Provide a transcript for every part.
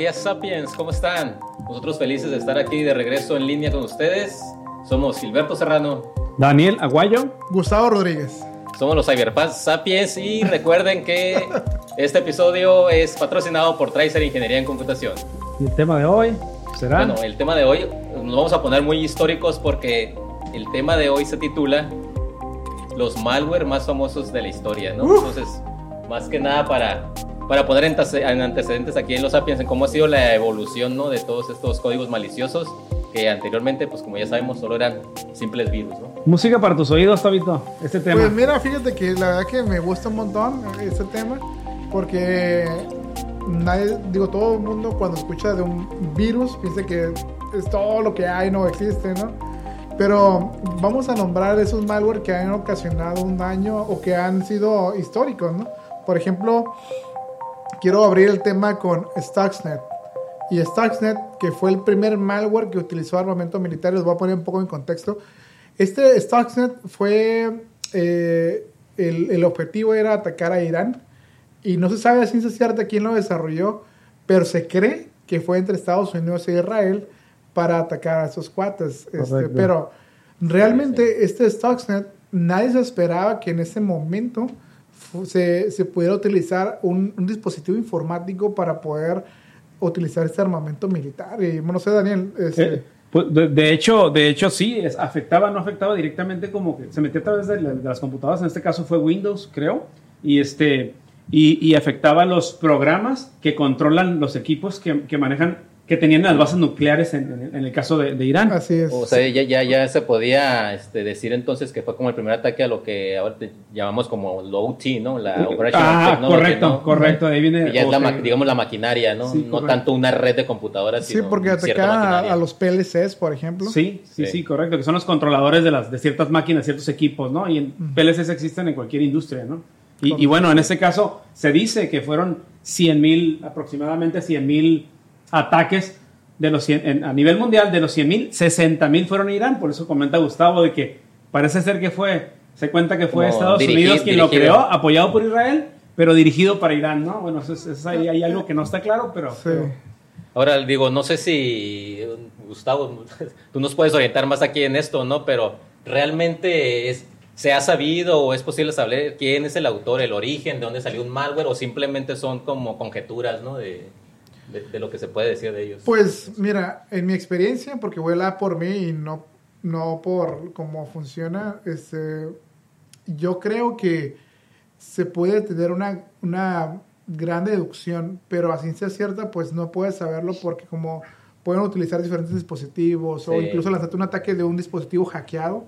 días Sapiens, ¿cómo están? Nosotros felices de estar aquí de regreso en línea con ustedes. Somos Gilberto Serrano, Daniel Aguayo, Gustavo Rodríguez. Somos los Cyberpunk Sapiens y recuerden que este episodio es patrocinado por Tracer Ingeniería en Computación. Y el tema de hoy será... Bueno, el tema de hoy nos vamos a poner muy históricos porque el tema de hoy se titula Los malware más famosos de la historia, ¿no? Entonces, más que nada para para poner en antecedentes aquí en los Sapiens en cómo ha sido la evolución ¿no? de todos estos códigos maliciosos que anteriormente, pues como ya sabemos, solo eran simples virus. ¿no? Música para tus oídos, Tabito, este tema. Pues mira, fíjate que la verdad que me gusta un montón este tema porque nadie, digo, todo el mundo cuando escucha de un virus piensa que es todo lo que hay, no existe, ¿no? Pero vamos a nombrar esos malware que han ocasionado un daño o que han sido históricos, ¿no? Por ejemplo, quiero abrir el tema con Stuxnet. Y Stuxnet, que fue el primer malware que utilizó armamento militar, les voy a poner un poco en contexto. Este Stuxnet fue, eh, el, el, objetivo era atacar a Irán y no se sabe a ciencia cierta quién lo desarrolló, pero se cree que fue entre Estados Unidos e Israel para atacar a esos cuates. Este, pero realmente este Stuxnet, nadie se esperaba que en ese momento se, se pudiera utilizar un, un, dispositivo informático para poder utilizar este armamento militar. Y no sé, Daniel. Este... Eh, pues de, hecho, de hecho, sí, es, afectaba, no afectaba directamente como que se metía a través de, de, las computadoras, en este caso fue Windows, creo, y, este, y, y afectaba los programas que controlan los equipos que, que manejan que tenían las bases nucleares en, en el caso de, de, Irán. Así es. O sea, ya, ya, ya se podía este, decir entonces que fue como el primer ataque a lo que ahora llamamos como low T, ¿no? La Operational ah, Technology, correcto, ¿no? correcto. Ahí viene. Que ya es la, digamos, la maquinaria, ¿no? Sí, no tanto una red de computadoras, Sí, porque atacaba a, a, los PLCs, por ejemplo. Sí, sí, sí, sí, correcto. Que son los controladores de, las, de ciertas máquinas, ciertos equipos, ¿no? Y en uh -huh. PLCs existen en cualquier industria, ¿no? Y, y, bueno, en este caso se dice que fueron 100 mil, aproximadamente 100 mil ataques de los 100, en, a nivel mundial, de los 100 mil, 60 mil fueron a Irán. Por eso comenta Gustavo de que parece ser que fue, se cuenta que fue Como Estados dirigir, Unidos quien dirigido. lo creó, apoyado por Israel, pero dirigido para Irán, ¿no? Bueno, eso es, es ahí hay algo que no está claro, pero, sí. pero... Ahora digo, no sé si, Gustavo, tú nos puedes orientar más aquí en esto, ¿no? Pero realmente es, ¿Se ha sabido o es posible saber quién es el autor, el origen, de dónde salió un malware o simplemente son como conjeturas, ¿no? De, de, de, lo que se puede decir de ellos? Pues mira, en mi experiencia, porque voy a hablar por mí y no, no por cómo funciona, este, yo creo que se puede tener una, una gran deducción, pero a ciencia cierta pues no puedes saberlo porque como pueden utilizar diferentes dispositivos sí. o incluso lanzarte un ataque de un dispositivo hackeado.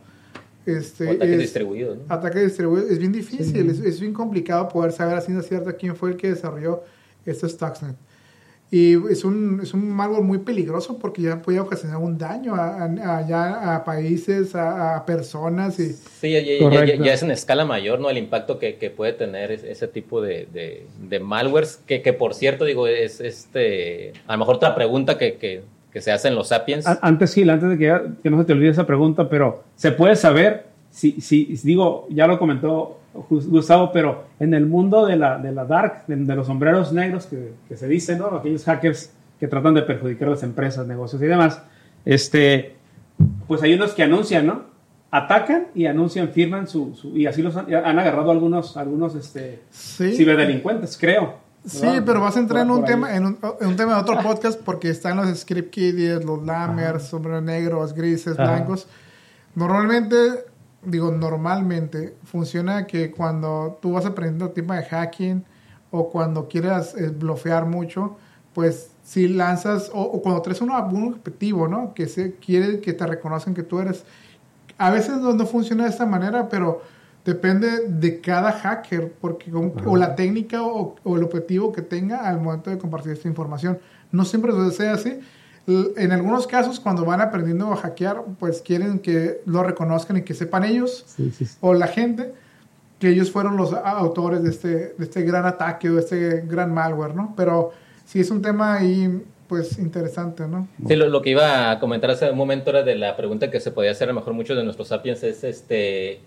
Este, o ataque es, distribuido. ¿no? Ataque distribuido. Es bien difícil, sí. es, es, bien complicado poder saber a ciencia cierta quién fue el que desarrolló este Stuxnet. Y es un, es un malware muy peligroso porque ya puede ocasionar un daño a, a, a países, a, a, personas. Y... Sí, ya, ya, ya, ya, es en escala mayor ¿no? el impacto que, que puede tener ese tipo de, de, de malwares. Que, que, por cierto, digo, es este a lo mejor otra pregunta que, que, que se hace en los Sapiens. Antes, Gil, antes de que, ya, que no se te olvide esa pregunta, pero ¿se puede saber si, si digo, ya lo comentó Gustavo, pero en el mundo de la, de la dark, de, de los sombreros negros que, que, se dice, ¿no? Aquellos hackers que tratan de perjudicar las empresas, negocios y demás, este, pues hay unos que anuncian, ¿no? Atacan y anuncian, firman su, su y así los han, han, agarrado algunos, algunos este, sí. ciberdelincuentes, creo. Sí, ¿verdad? pero vas a entrar en, un tema, en, un, en un tema de otro podcast porque están los script kiddies, los lammers, sombreros negros, grises, Ajá. blancos. Normalmente digo, normalmente funciona que cuando tú vas aprendiendo tema de hacking o cuando quieras eh, bloquear mucho, pues si lanzas, o, o cuando traes un, un, objetivo, ¿no? Que se quiere que te reconozcan que tú eres. A veces no, no funciona de esta manera, pero depende de cada hacker, porque o la técnica o, o, el objetivo que tenga al momento de compartir esta información. No siempre sea así, en algunos casos cuando van aprendiendo a hackear, pues quieren que lo reconozcan y que sepan ellos sí, sí, sí. o la gente que ellos fueron los autores de este, de este gran ataque o de este gran malware, ¿no? Pero sí es un tema ahí pues interesante, ¿no? Sí, lo, lo, que iba a comentar hace un momento era de la pregunta que se podía hacer a lo mejor muchos de nuestros sapiens es este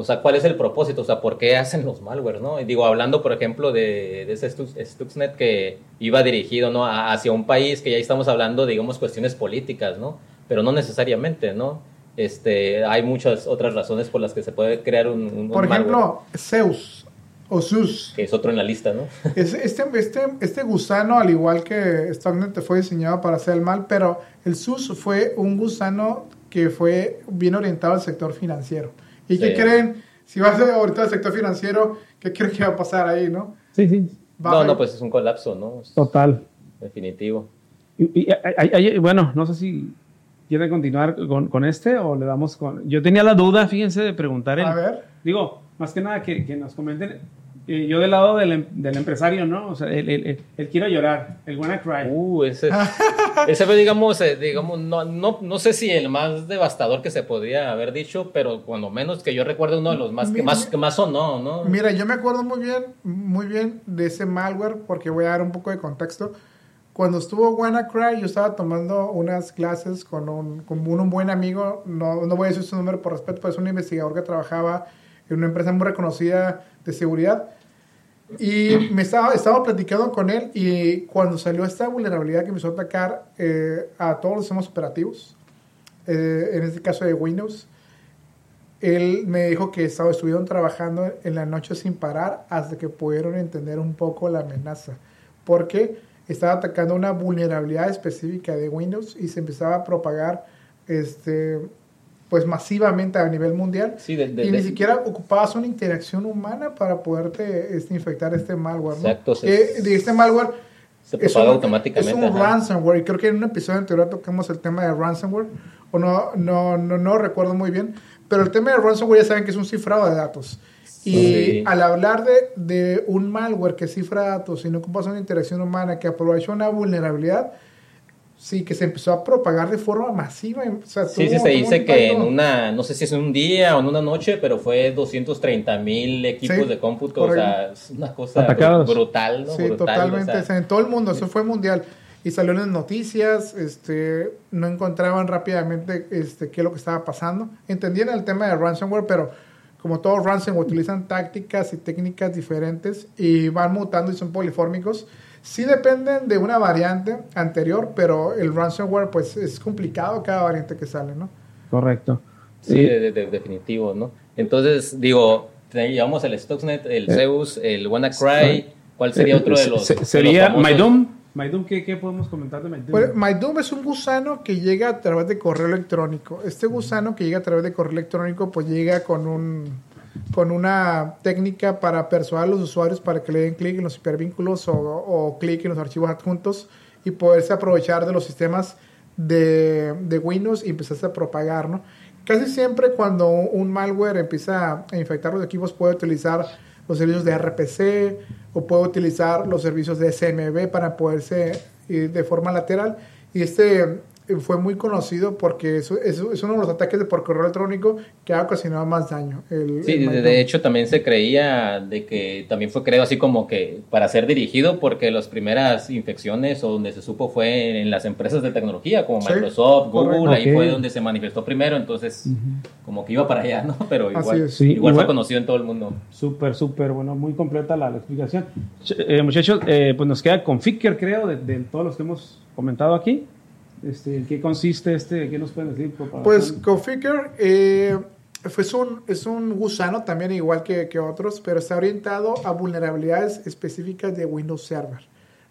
o sea, ¿cuál es el propósito? O sea, ¿por qué hacen los malware, no? Y digo, hablando, por ejemplo, de, de ese Stuxnet que iba dirigido, ¿no? hacia un país que ya estamos hablando, digamos, cuestiones políticas, ¿no? Pero no necesariamente, ¿no? Este, hay muchas otras razones por las que se puede crear un, un Por ejemplo, Zeus o Zeus. Que es otro en la lista, ¿no? este, este, este gusano, al igual que Stuxnet, fue diseñado para hacer el mal, pero el Zeus fue un gusano que fue bien orientado al sector financiero. ¿Y qué creen? Si vas a ahorita al sector financiero, ¿qué creen que va a pasar ahí, no? Sí, sí. No, no, pues es un colapso, ¿no? Total. Definitivo. Y, bueno, no sé si quiere continuar con, con, este o le damos con... Yo tenía la duda, fíjense, de preguntar... a ver. Digo, más que nada que, que nos comenten yo del lado del, em, del, empresario, ¿no? O sea, él, quiere llorar, el wanna cry. Uh, ese, ese fue, digamos, eh, digamos no, no, no, sé si el más devastador que se podría haber dicho, pero cuando menos que yo recuerdo uno de los más que más, que más sonó, ¿no? Mira, yo me acuerdo muy bien, muy bien de ese malware, porque voy a dar un poco de contexto. Cuando estuvo WannaCry, yo estaba tomando unas clases con un, con un, buen amigo, no, no voy a decir su nombre por respeto, pero es un investigador que trabajaba en una empresa muy reconocida de seguridad y me estaba, estaba platicando con él y cuando salió esta vulnerabilidad que empezó a atacar eh, a todos los sistemas operativos, eh, en este caso de Windows, él me dijo que estaba, estuvieron trabajando en la noche sin parar hasta que pudieron entender un poco la amenaza. Porque estaba atacando una vulnerabilidad específica de Windows y se empezaba a propagar este, pues masivamente a nivel mundial y ni siquiera ocupabas una interacción humana para poderte este, infectar este malware. Exacto. de este malware se propaga automáticamente. Es un ransomware y creo que en un episodio anterior tocamos el tema de ransomware o no, no, no, no recuerdo muy bien, pero el tema de ransomware ya saben que es un cifrado de datos. Y al hablar de, de un malware que cifra datos y no ocupas una interacción humana que aprovecha una vulnerabilidad, Sí, que se empezó a propagar de forma masiva. sí, sí, se dice que en una, no sé si es en un día o en una noche, pero fue 230 mil equipos de cómputo, o sea, es una cosa brutal, ¿no? Sí, totalmente, en todo el mundo, eso fue mundial. Y salió en las noticias, este, no encontraban rápidamente este, qué es lo que estaba pasando. Entendían el tema de ransomware, pero como todo ransomware utilizan tácticas y técnicas diferentes y van mutando y son polifórmicos Sí dependen de una variante anterior, pero el ransomware pues es complicado cada variante que sale, ¿no? Correcto. Sí, de, definitivo, ¿no? Entonces, digo, llevamos el Stuxnet, el eh, Zeus, el WannaCry, ¿cuál sería otro de los Sería MyDoom. MyDoom, ¿qué, ¿qué, podemos comentar de MyDoom? Pues, MyDoom es un gusano que llega a través de correo electrónico. Este gusano que llega a través de correo electrónico, pues llega con un con una técnica para persuadir a los usuarios para que le den clic en los hipervínculos o, o clic en los archivos adjuntos y poderse aprovechar de los sistemas de, Windows y empezarse a propagar, ¿no? Casi siempre cuando un malware empieza a infectar los equipos puede utilizar los servicios de RPC o puede utilizar los servicios de SMB para poderse ir de forma lateral y este fue muy conocido porque es, es, uno de los ataques de por correo electrónico que ha ocasionado más daño. sí, de hecho también se creía de que también fue creado así como que para ser dirigido porque las primeras infecciones o donde se supo fue en las empresas de tecnología como Microsoft, Google, ahí fue donde se manifestó primero, entonces como que iba para allá, ¿no? Pero igual, igual fue conocido en todo el mundo. Súper, súper, bueno, muy completa la, explicación. Eh, muchachos, eh, pues nos queda con Ficker, creo, de, de todos los que hemos comentado aquí. Este, ¿En qué consiste este? ¿Qué nos pueden decir? Pues Configure eh, es, un, es un gusano también igual que, que, otros, pero está orientado a vulnerabilidades específicas de Windows Server.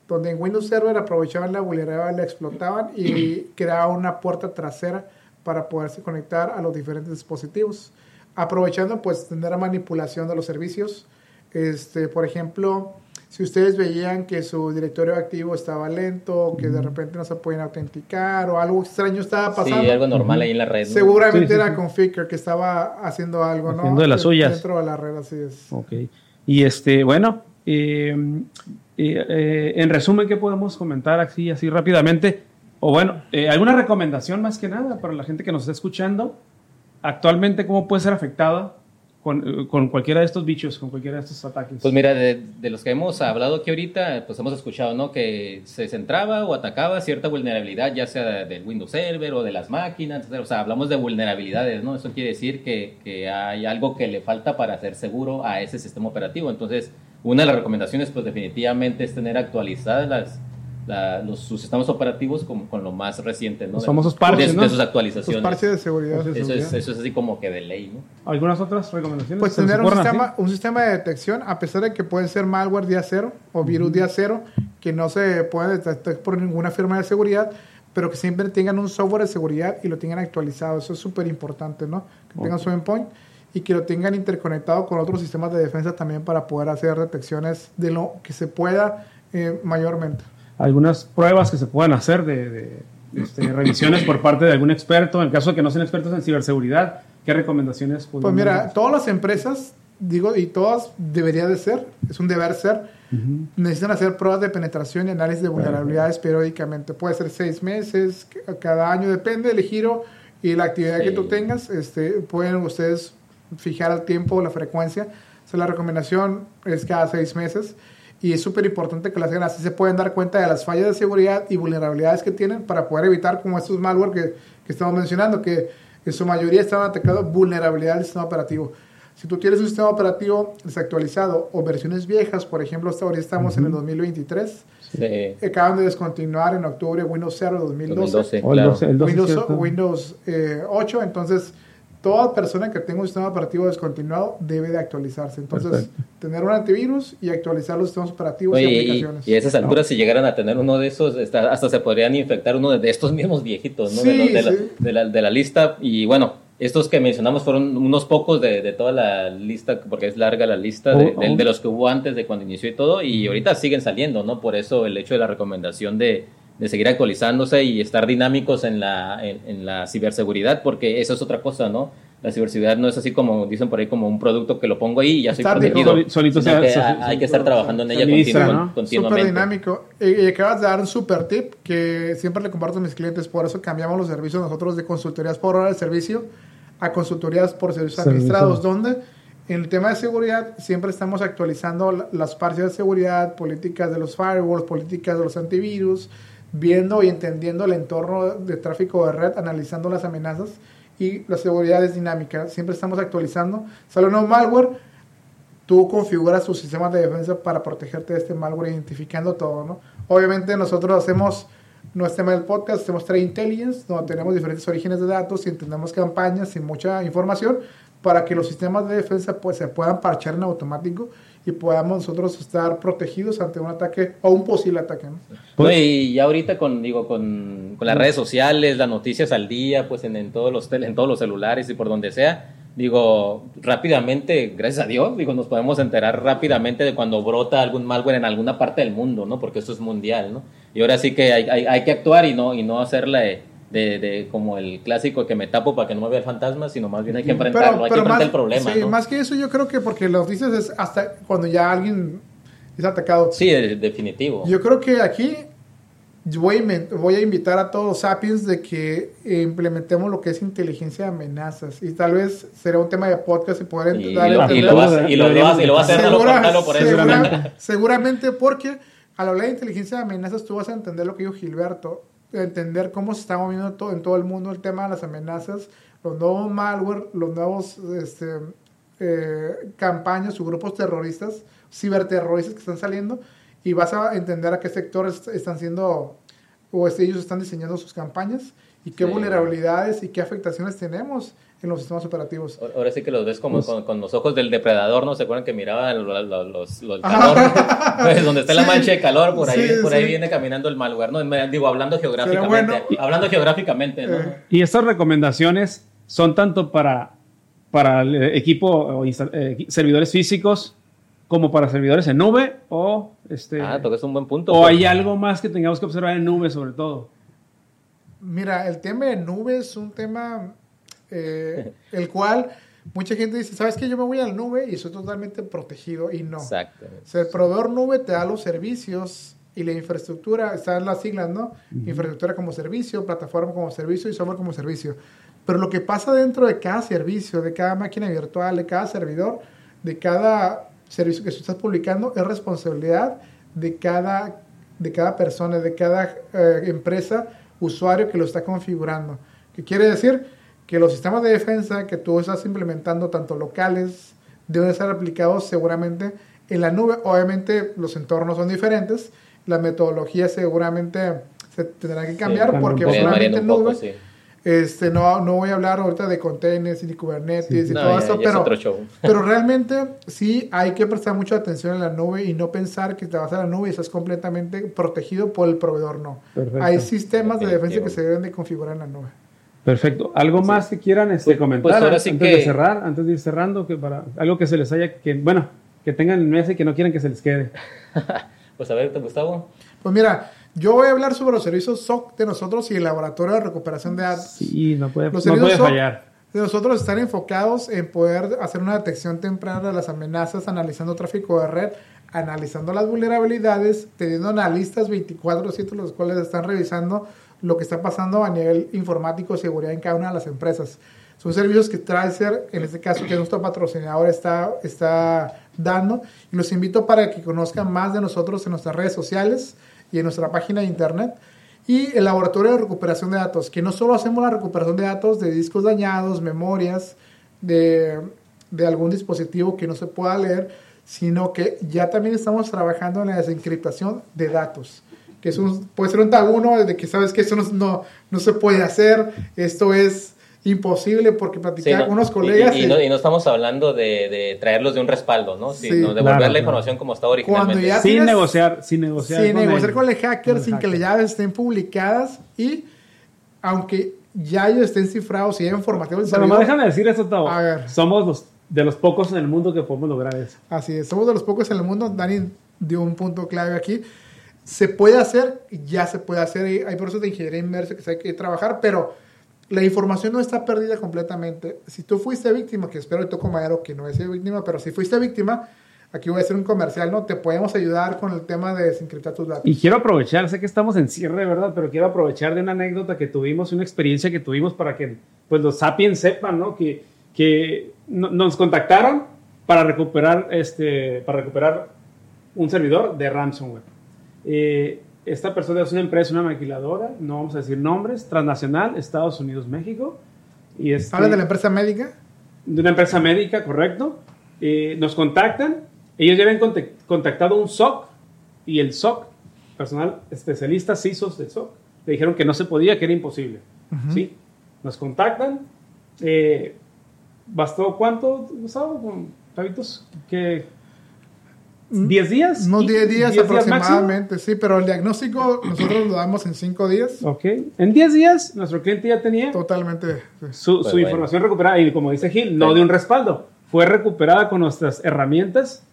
Donde en Windows Server aprovechaban la vulnerabilidad, la explotaban y creaban una puerta trasera para poderse conectar a los diferentes dispositivos. Aprovechando pues tener la manipulación de los servicios. Este, por ejemplo, si ustedes veían que su directorio activo estaba lento, que de repente no se pueden autenticar o algo extraño estaba pasando. Sí, algo normal ahí en la red. Seguramente era Configure que estaba haciendo algo, ¿no? Haciendo de las suyas. Dentro de la red, así es. Ok. Y este, bueno, eh, eh, en resumen, ¿qué podemos comentar así, así rápidamente? O bueno, eh, ¿alguna recomendación más que nada para la gente que nos está escuchando? Actualmente, ¿cómo puede ser afectada con, cualquiera de estos bichos, con cualquiera de estos ataques? Pues mira, de, de, los que hemos hablado aquí ahorita, pues hemos escuchado, ¿no? Que se centraba o atacaba cierta vulnerabilidad, ya sea del Windows Server o de las máquinas, o sea, hablamos de vulnerabilidades, ¿no? Eso quiere decir que, que hay algo que le falta para ser seguro a ese sistema operativo. Entonces, una de las recomendaciones, pues definitivamente es tener actualizadas las los, sus sistemas operativos con, con, lo más reciente, ¿no? Los famosos parches, de, ¿no? de sus actualizaciones. Los parches de seguridad. Eso es, eso es así como que de ley, ¿no? ¿Algunas otras recomendaciones? Pues tener un sistema, un sistema de detección, a pesar de que puede ser malware día cero o virus día cero, que no se puede detectar por ninguna firma de seguridad, pero que siempre tengan un software de seguridad y lo tengan actualizado. Eso es súper importante, ¿no? Que tengan su endpoint y que lo tengan interconectado con otros sistemas de defensa también para poder hacer detecciones de lo que se pueda eh, mayormente algunas pruebas que se puedan hacer de, de este, revisiones por parte de algún experto, en el caso de que no sean expertos en ciberseguridad, ¿qué recomendaciones Pues mira, todas las empresas, digo, y todas debería de ser, es un deber ser, uh -huh. necesitan hacer pruebas de penetración y análisis de vulnerabilidades uh -huh. periódicamente. Puede ser seis meses, cada año, depende del giro y la actividad sí. que tú tengas. Este, pueden ustedes fijar el tiempo, la frecuencia. O sea, la recomendación es cada seis meses y es súper importante que las hagan así se pueden dar cuenta de las fallas de seguridad y vulnerabilidades que tienen para poder evitar como estos malware que, que estamos mencionando, que en su mayoría están atacando vulnerabilidades del sistema operativo. Si tú tienes un sistema operativo desactualizado o versiones viejas, por ejemplo, hasta ahora estamos uh -huh. en el 2023, sí. acaban de descontinuar en octubre Windows 0 2012, 2012 claro. el 12, el 12 Windows, Windows eh, 8, entonces toda persona que tenga un sistema operativo descontinuado debe de actualizarse. Entonces, Perfecto. tener un antivirus y actualizar los sistemas operativos Oye, y aplicaciones. Y, y a esas alturas, no. si llegaran a tener uno de esos, hasta, hasta, se podrían infectar uno de estos mismos viejitos, ¿no? Sí, de, los, de, sí. la, de, la, de, la, lista. Y bueno, estos que mencionamos fueron unos pocos de, de toda la lista, porque es larga la lista de, oh, oh. de, los que hubo antes de cuando inició y todo. Y ahorita siguen saliendo, ¿no? Por eso el hecho de la recomendación de de seguir actualizándose y estar dinámicos en la, en, en, la ciberseguridad, porque eso es otra cosa, ¿no? La ciberseguridad no es así como dicen por ahí, como un producto que lo pongo ahí y ya soy protegido. Sol, solito sea, que hay que estar trabajando en ella ministra, continu, ¿no? continuamente. Súper dinámico. Y, y, acabas de dar un super tip que siempre le comparto a mis clientes, por eso cambiamos los servicios nosotros de consultorías por hora de servicio a consultorías por servicios administrados, donde en el tema de seguridad siempre estamos actualizando las partes de seguridad, políticas de los firewalls, políticas de los antivirus, viendo y entendiendo el entorno de tráfico de red, analizando las amenazas y la seguridad es dinámica. Siempre estamos actualizando. Sale un nuevo malware, tú configuras tus sistemas de defensa para protegerte de este malware, identificando todo, ¿no? Obviamente nosotros hacemos nuestro tema del podcast, hacemos Trade Intelligence, donde tenemos diferentes orígenes de datos y entendemos campañas y mucha información para que los sistemas de defensa pues, se puedan parchar en automático y podamos nosotros estar protegidos ante un ataque o un posible ataque. ¿no? Pues, y ya ahorita con, digo, con, con, las redes sociales, las noticias al día, pues en, en, todos los en todos los celulares y por donde sea, digo, rápidamente, gracias a Dios, digo, nos podemos enterar rápidamente de cuando brota algún malware en alguna parte del mundo, ¿no? Porque esto es mundial, ¿no? Y ahora sí que hay, hay, hay que actuar y no, y no hacerla de, de, como el clásico que me tapo para que no me vea el fantasma, sino más bien hay que enfrentarlo, pero, hay que enfrentar más, el problema. Sí, ¿no? más que eso yo creo que porque las noticias es hasta cuando ya alguien es atacado. Sí, definitivo. Yo creo que aquí voy a, voy a invitar a todos los sapiens de que implementemos lo que es inteligencia de amenazas y tal vez será un tema de podcast y poder y, darle lo, y lo, vas, y lo, lo, vas, y lo vas a hacer Segura, por eso. Segura, seguramente porque al hablar de inteligencia de amenazas tú vas a entender lo que dijo Gilberto entender cómo se está moviendo todo, en todo el mundo el tema de las amenazas, los nuevos malware, los nuevos este, eh, campañas o grupos terroristas, ciberterroristas que están saliendo y vas a entender a qué sectores están siendo o ellos están diseñando sus campañas y qué sí. vulnerabilidades y qué afectaciones tenemos en los sistemas operativos. Ahora sí que los ves como pues, con, con, los ojos del depredador, ¿no? ¿Se acuerdan que miraba los, los, los, el calor? pues donde está sí, la mancha de calor, por ahí, sí, por ahí viene caminando el malware, ¿no? Digo, hablando geográficamente. Bueno. Hablando geográficamente, ¿no? Eh. Y estas recomendaciones son tanto para, para el equipo o eh, servidores físicos como para servidores en nube o este ah, es un buen punto. O hay algo más que tengamos que observar en nube sobre todo. Mira, el tema de nube es un tema eh, el cual mucha gente dice, ¿sabes qué? Yo me voy al nube y estoy totalmente protegido y no. Exacto. O sea, el proveedor nube te da los servicios y la infraestructura, están las siglas, ¿no? Uh -huh. Infraestructura como servicio, plataforma como servicio y software como servicio. Pero lo que pasa dentro de cada servicio, de cada máquina virtual, de cada servidor, de cada servicio que tú estás publicando, es responsabilidad de cada, de cada persona, de cada eh, empresa, usuario que lo está configurando. ¿Qué quiere decir? Que los sistemas de defensa que tú estás implementando, tanto locales, deben ser aplicados seguramente en la nube. Obviamente los entornos son diferentes, la metodología seguramente se tendrá que cambiar porque solamente en nube. Este, no, no voy a hablar ahorita de containers y de Kubernetes y todo eso, pero, pero realmente sí hay que prestar mucha atención en la nube y no pensar que te vas a la nube y estás completamente protegido por el proveedor, no. Hay sistemas de defensa que se deben de configurar en la nube. Perfecto. ¿Algo más que quieran este, pues, comentar pues antes de cerrar, antes de ir cerrando, que para algo que se les haya, que bueno, que tengan en mesa y que no quieran que se les quede? pues a ver, Gustavo. Pues mira, yo voy a hablar sobre los servicios SOC de nosotros y el laboratorio de recuperación de datos. Sí, no puede, los no puede fallar. De nosotros están enfocados en poder hacer una detección temprana de las amenazas, analizando tráfico de red, analizando las vulnerabilidades, teniendo analistas 24/7 los cuales están revisando lo que está pasando a nivel informático, seguridad en cada una de las empresas. Son servicios que Tracer, en este caso que nuestro patrocinador, está, está dando. Y los invito para que conozcan más de nosotros en nuestras redes sociales y en nuestra página de internet. Y el laboratorio de recuperación de datos, que no solo hacemos la recuperación de datos de discos dañados, memorias, de, de algún dispositivo que no se pueda leer, sino que ya también estamos trabajando en la desencriptación de datos que es un, puede ser un tabú, ¿no? De que sabes que eso no, no, no se puede hacer, esto es imposible porque platicar con unos colegas. Y, no, y, no, estamos hablando de, de, traerlos de un respaldo, ¿no? Sino de devolver la información como estaba originalmente. sin negociar, sin negociar. Sin con negociar con el hacker, sin que las llaves estén publicadas y aunque ya ellos estén cifrados y hayan formateado el Pero déjame decir eso, Tavo. A ver. Somos los, de los pocos en el mundo que podemos lograr eso. Así es, somos de los pocos en el mundo. Dani dio un punto clave aquí. Se puede hacer, ya se puede hacer. Hay procesos de ingeniería inmersa que se hay que trabajar, pero la información no está perdida completamente. Si tú fuiste víctima, que espero que toco madero que no sido víctima, pero si fuiste víctima, aquí voy a hacer un comercial, ¿no? Te podemos ayudar con el tema de desencriptar tus datos. Y quiero aprovechar, sé que estamos en cierre, ¿verdad? Pero quiero aprovechar de una anécdota que tuvimos, una experiencia que tuvimos para que pues los sapiens sepan, ¿no? Que, que nos contactaron para recuperar, este, para recuperar un servidor de ransomware. Eh, esta persona es una empresa, una maquiladora, no vamos a decir nombres, transnacional, Estados Unidos, México. Y este, ¿Habla de la empresa médica? De una empresa médica, correcto. Eh, nos contactan, ellos ya habían contactado un SOC y el SOC, personal especialista, CISOs del SOC, le dijeron que no se podía, que era imposible. ¿sí? Nos contactan. Eh, ¿Bastó cuánto, Gustavo? ¿Hábitos? que ¿10 días? No, 10 días aproximadamente, sí, pero el diagnóstico nosotros lo damos en 5 días. Ok. En 10 días nuestro cliente ya tenía totalmente su, pues información recuperada y como dice Gil, no de un respaldo, fue recuperada con nuestras herramientas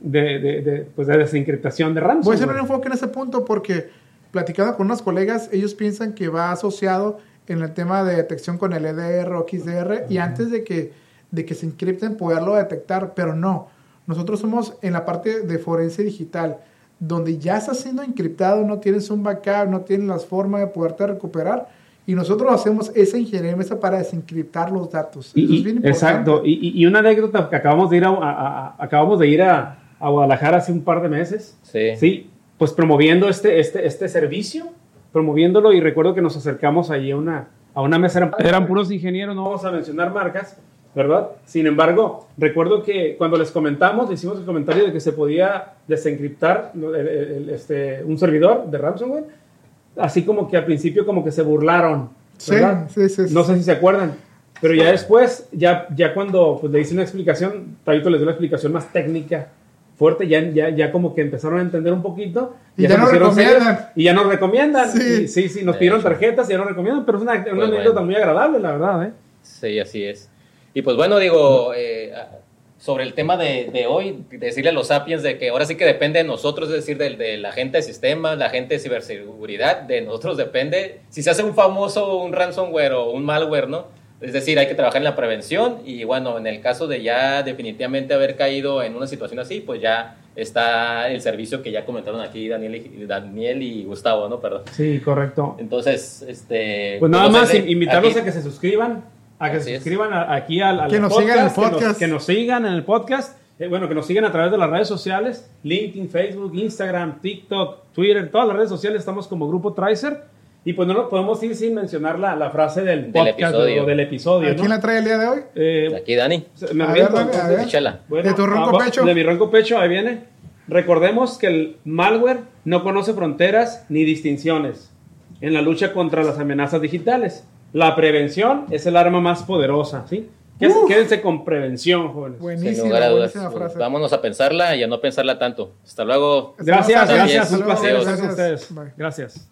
de, de, de, pues de desencriptación de ransomware. Voy a hacer un enfoque en ese punto porque platicando con unos colegas, ellos piensan que va asociado en el tema de detección con el EDR o XDR y antes de que, de que se encripten poderlo detectar, pero no nosotros somos en la parte de forense digital, donde ya está siendo encriptado, no tienes un backup, no tienes las formas de poderte recuperar. Y nosotros hacemos esa ingeniería para desencriptar los datos. exacto. Y, una anécdota que acabamos de ir a, acabamos de ir a, Guadalajara hace un par de meses. Sí. Sí. Pues promoviendo este, este, este servicio, promoviéndolo. Y recuerdo que nos acercamos ahí a una, a una mesa. Eran, eran puros ingenieros, no vamos a mencionar marcas ¿verdad? Sin embargo, recuerdo que cuando les comentamos, hicimos el comentario de que se podía desencriptar este, un servidor de ransomware, así como que al principio como que se burlaron, ¿verdad? Sí, sí, sí, no sé si se acuerdan, pero ya después, ya, ya cuando pues, le hice una explicación, Tabito les dio la explicación más técnica, fuerte, ya, ya, ya como que empezaron a entender un poquito. Y ya, nos recomiendan. y ya nos recomiendan. Sí, sí, sí, nos pidieron tarjetas y ya nos recomiendan, pero es una, una pues anécdota muy agradable, la verdad. ¿eh? Sí, así es. Y pues bueno, digo, eh, sobre el tema de, de, hoy, decirle a los sapiens de que ahora sí que depende de nosotros, es decir, de, de, la gente de sistemas, la gente de ciberseguridad, de nosotros depende si se hace un famoso, un ransomware o un malware, ¿no? Es decir, hay que trabajar en la prevención y bueno, en el caso de ya definitivamente haber caído en una situación así, pues ya está el servicio que ya comentaron aquí Daniel y, Daniel y Gustavo, ¿no? Perdón. Sí, correcto. Entonces, este... Pues nada más invitarlos a que se suscriban a que Así se suscriban a- aquí al, al Que nos sigan en el que nos- podcast. Que nos, sigan en el podcast. Eh, bueno, que nos sigan a través de las redes sociales, LinkedIn, Facebook, Instagram, TikTok, Twitter, todas las redes sociales estamos como Grupo Tricer. Y pues no nos podemos ir sin mencionar la, la frase del, Del podcast episodio. o del episodio. ¿A ¿no? quién la trae el día de hoy? Eh, Aquí, Dani. me A ver, Dani, a ver. Échala. De tu ronco vamos- pecho. De mi ronco pecho, ahí viene. Recordemos que el malware no conoce fronteras ni distinciones en la lucha contra las amenazas digitales. La prevención es el arma más poderosa, ¿sí? Quédense, Uf. quédense con prevención, jóvenes. Sin Buenísima, lugar a dudas. buenísima frase. Vámonos a pensarla y a no pensarla tanto. Hasta luego. Gracias, Hasta gracias, hasta un luego. placer Gracias. ustedes. Bye. Gracias.